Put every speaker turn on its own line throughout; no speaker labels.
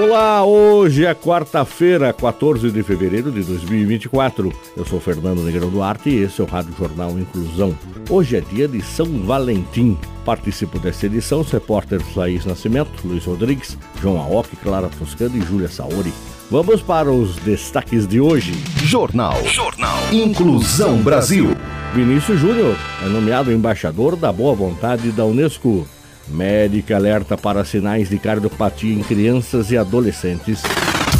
Olá, hoje é quarta-feira, 14 de fevereiro de 2024. Eu sou Fernando Negrão Duarte e esse é o Rádio Jornal Inclusão. Hoje é dia de São Valentim. Participo dessa edição os repórteres Laís Nascimento, Luiz Rodrigues, João Aoki, Clara Toscano e Júlia Saori. Vamos para os destaques de hoje.
Jornal. Jornal. Inclusão Brasil.
Vinícius Júnior é nomeado embaixador da boa vontade da Unesco. Médica alerta para sinais de cardiopatia em crianças e adolescentes.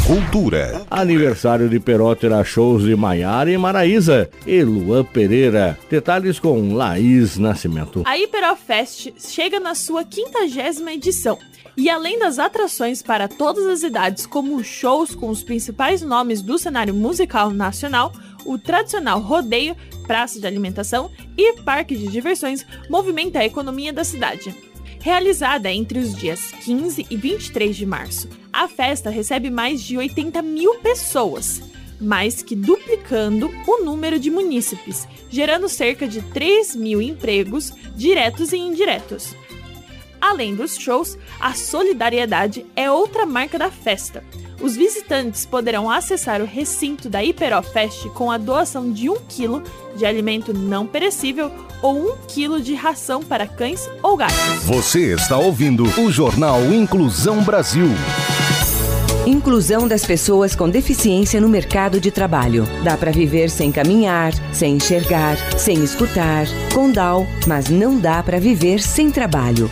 Cultura.
Aniversário de Peró terá shows de Maiara e Maraísa e Luan Pereira. Detalhes com Laís Nascimento.
A Hiperó Fest chega na sua quintagésima edição. E além das atrações para todas as idades, como shows com os principais nomes do cenário musical nacional, o tradicional rodeio, praça de alimentação e parque de diversões movimenta a economia da cidade realizada entre os dias 15 e 23 de março. A festa recebe mais de 80 mil pessoas, mais que duplicando o número de munícipes, gerando cerca de 3 mil empregos diretos e indiretos. Além dos shows, a solidariedade é outra marca da festa. Os visitantes poderão acessar o recinto da Hiperofest com a doação de um quilo de alimento não perecível ou um quilo de ração para cães ou gatos.
Você está ouvindo o Jornal Inclusão Brasil.
Inclusão das pessoas com deficiência no mercado de trabalho. Dá para viver sem caminhar, sem enxergar, sem escutar, com DAO, mas não dá para viver sem trabalho.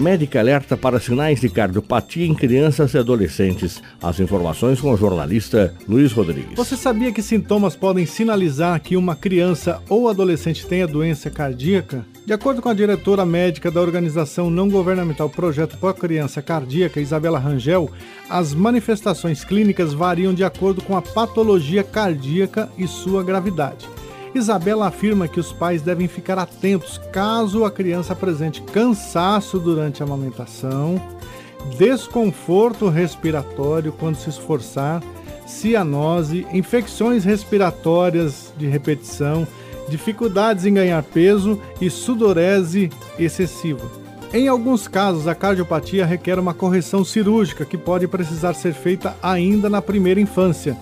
Médica alerta para sinais de cardiopatia em crianças e adolescentes. As informações com o jornalista Luiz Rodrigues.
Você sabia que sintomas podem sinalizar que uma criança ou adolescente tenha doença cardíaca? De acordo com a diretora médica da organização não governamental Projeto Pro Criança Cardíaca, Isabela Rangel, as manifestações clínicas variam de acordo com a patologia cardíaca e sua gravidade. Isabela afirma que os pais devem ficar atentos caso a criança apresente cansaço durante a amamentação, desconforto respiratório quando se esforçar, cianose, infecções respiratórias de repetição, dificuldades em ganhar peso e sudorese excessiva. Em alguns casos, a cardiopatia requer uma correção cirúrgica que pode precisar ser feita ainda na primeira infância.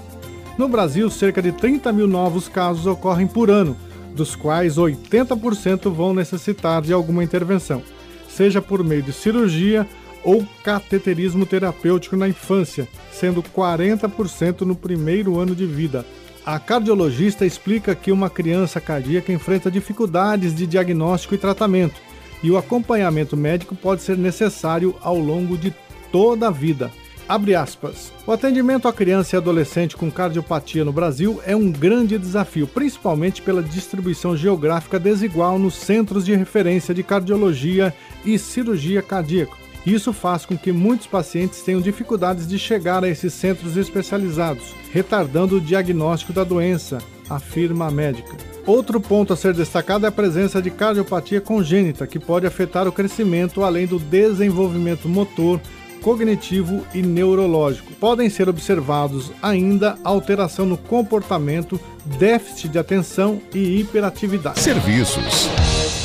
No Brasil, cerca de 30 mil novos casos ocorrem por ano, dos quais 80% vão necessitar de alguma intervenção, seja por meio de cirurgia ou cateterismo terapêutico na infância, sendo 40% no primeiro ano de vida. A cardiologista explica que uma criança cardíaca enfrenta dificuldades de diagnóstico e tratamento, e o acompanhamento médico pode ser necessário ao longo de toda a vida. Abre aspas. O atendimento à criança e adolescente com cardiopatia no Brasil é um grande desafio, principalmente pela distribuição geográfica desigual nos centros de referência de cardiologia e cirurgia cardíaca. Isso faz com que muitos pacientes tenham dificuldades de chegar a esses centros especializados, retardando o diagnóstico da doença, afirma a médica. Outro ponto a ser destacado é a presença de cardiopatia congênita, que pode afetar o crescimento além do desenvolvimento motor, cognitivo e neurológico. Podem ser observados ainda alteração no comportamento, déficit de atenção e hiperatividade.
Serviços.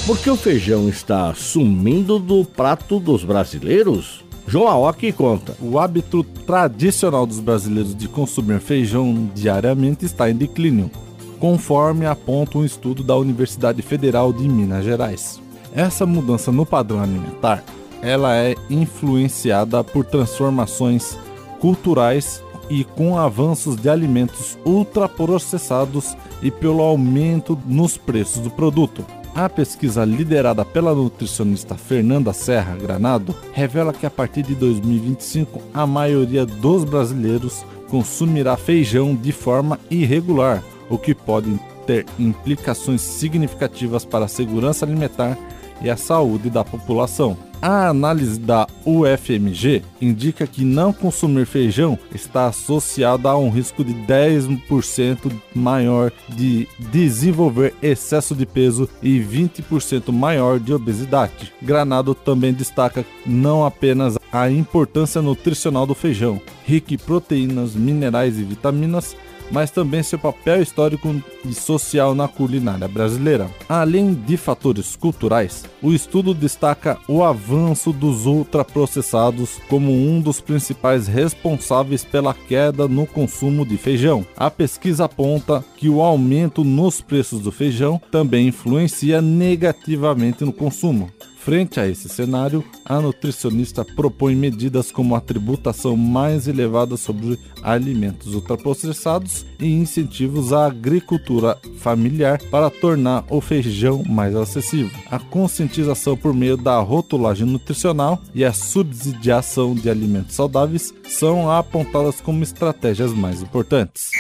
Por que o feijão está sumindo do prato dos brasileiros? João Aoki conta.
O hábito tradicional dos brasileiros de consumir feijão diariamente está em declínio, conforme aponta um estudo da Universidade Federal de Minas Gerais. Essa mudança no padrão alimentar ela é influenciada por transformações culturais e com avanços de alimentos ultraprocessados e pelo aumento nos preços do produto. A pesquisa liderada pela nutricionista Fernanda Serra Granado revela que a partir de 2025 a maioria dos brasileiros consumirá feijão de forma irregular, o que pode ter implicações significativas para a segurança alimentar e a saúde da população. A análise da UFMG indica que não consumir feijão está associado a um risco de 10% maior de desenvolver excesso de peso e 20% maior de obesidade. Granado também destaca não apenas a importância nutricional do feijão, rico em proteínas, minerais e vitaminas, mas também seu papel histórico e social na culinária brasileira. Além de fatores culturais, o estudo destaca o avanço dos ultraprocessados como um dos principais responsáveis pela queda no consumo de feijão. A pesquisa aponta que o aumento nos preços do feijão também influencia negativamente no consumo. Frente a esse cenário, a nutricionista propõe medidas como a tributação mais elevada sobre alimentos ultraprocessados e incentivos à agricultura familiar para tornar o feijão mais acessível. A conscientização por meio da rotulagem nutricional e a subsidiação de alimentos saudáveis são apontadas como estratégias mais importantes.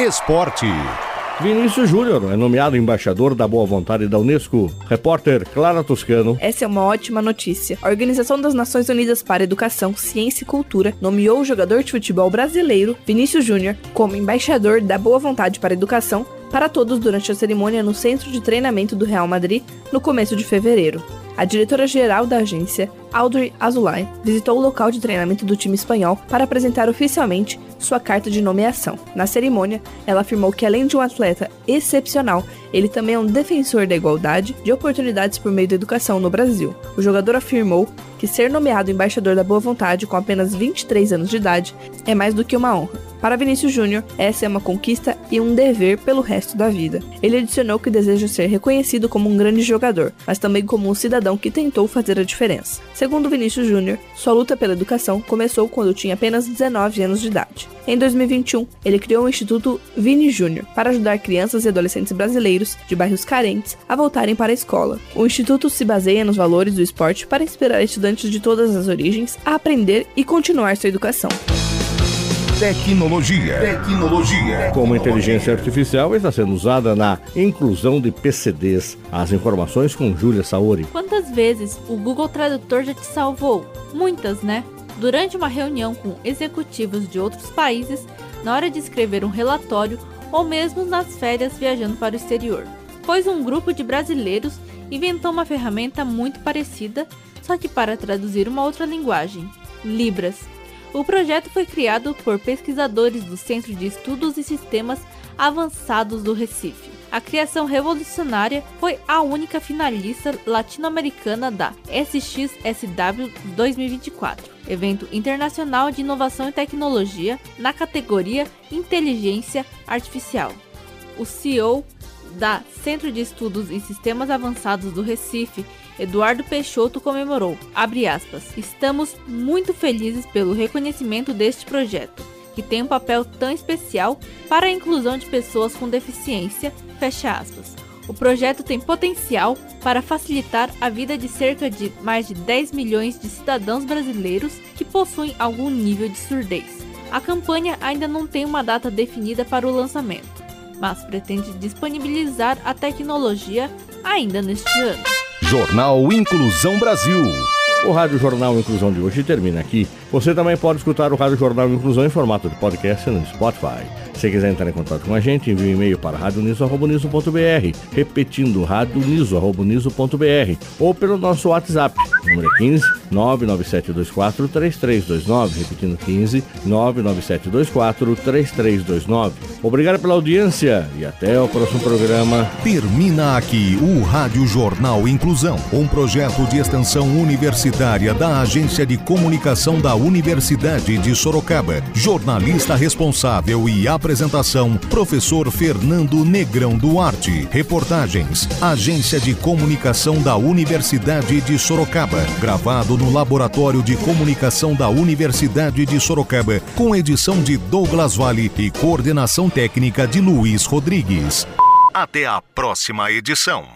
Esporte.
Vinícius Júnior é nomeado embaixador da boa vontade da Unesco. Repórter Clara Toscano.
Essa é uma ótima notícia. A Organização das Nações Unidas para Educação, Ciência e Cultura nomeou o jogador de futebol brasileiro Vinícius Júnior como embaixador da boa vontade para a educação para todos durante a cerimônia no Centro de Treinamento do Real Madrid no começo de fevereiro. A diretora-geral da agência, Audrey Azulay, visitou o local de treinamento do time espanhol para apresentar oficialmente sua carta de nomeação. Na cerimônia, ela afirmou que além de um atleta excepcional, ele também é um defensor da igualdade de oportunidades por meio da educação no Brasil. O jogador afirmou que ser nomeado embaixador da boa vontade com apenas 23 anos de idade é mais do que uma honra. Para Vinícius Júnior, essa é uma conquista e um dever pelo resto da vida. Ele adicionou que deseja ser reconhecido como um grande jogador, mas também como um cidadão que tentou fazer a diferença. Segundo Vinícius Júnior, sua luta pela educação começou quando tinha apenas 19 anos de idade. Em 2021, ele criou o Instituto Vini Júnior para ajudar crianças e adolescentes brasileiros de bairros carentes a voltarem para a escola. O instituto se baseia nos valores do esporte para inspirar estudantes de todas as origens a aprender e continuar sua educação.
Tecnologia. Tecnologia.
Como a inteligência artificial está sendo usada na inclusão de PCDs. As informações com Júlia Saori.
Quantas vezes o Google Tradutor já te salvou? Muitas, né? Durante uma reunião com executivos de outros países, na hora de escrever um relatório ou mesmo nas férias viajando para o exterior. Pois um grupo de brasileiros inventou uma ferramenta muito parecida, só que para traduzir uma outra linguagem, Libras. O projeto foi criado por pesquisadores do Centro de Estudos e Sistemas Avançados do Recife. A criação revolucionária foi a única finalista latino-americana da SXSW 2024, evento internacional de inovação e tecnologia na categoria Inteligência Artificial. O CEO da Centro de Estudos e Sistemas Avançados do Recife Eduardo Peixoto comemorou, aspas, Estamos muito felizes pelo reconhecimento deste projeto, que tem um papel tão especial para a inclusão de pessoas com deficiência. O projeto tem potencial para facilitar a vida de cerca de mais de 10 milhões de cidadãos brasileiros que possuem algum nível de surdez. A campanha ainda não tem uma data definida para o lançamento, mas pretende disponibilizar a tecnologia ainda neste ano.
Jornal Inclusão Brasil.
O Rádio Jornal Inclusão de hoje termina aqui. Você também pode escutar o Rádio Jornal Inclusão em formato de podcast no Spotify. Se quiser entrar em contato com a gente, envie um e-mail para radioniso.br, repetindo radioniso.br ou pelo nosso WhatsApp, número 15 99724 3329, repetindo 15 99724 3329. Obrigado pela audiência e até o próximo programa.
Termina aqui o Rádio Jornal Inclusão, um projeto de extensão universitária da Agência de Comunicação da Universidade de Sorocaba. Jornalista responsável e apresentação, professor Fernando Negrão Duarte. Reportagens, Agência de Comunicação da Universidade de Sorocaba. Gravado no Laboratório de Comunicação da Universidade de Sorocaba, com edição de Douglas Vale e coordenação técnica de Luiz Rodrigues. Até a próxima edição.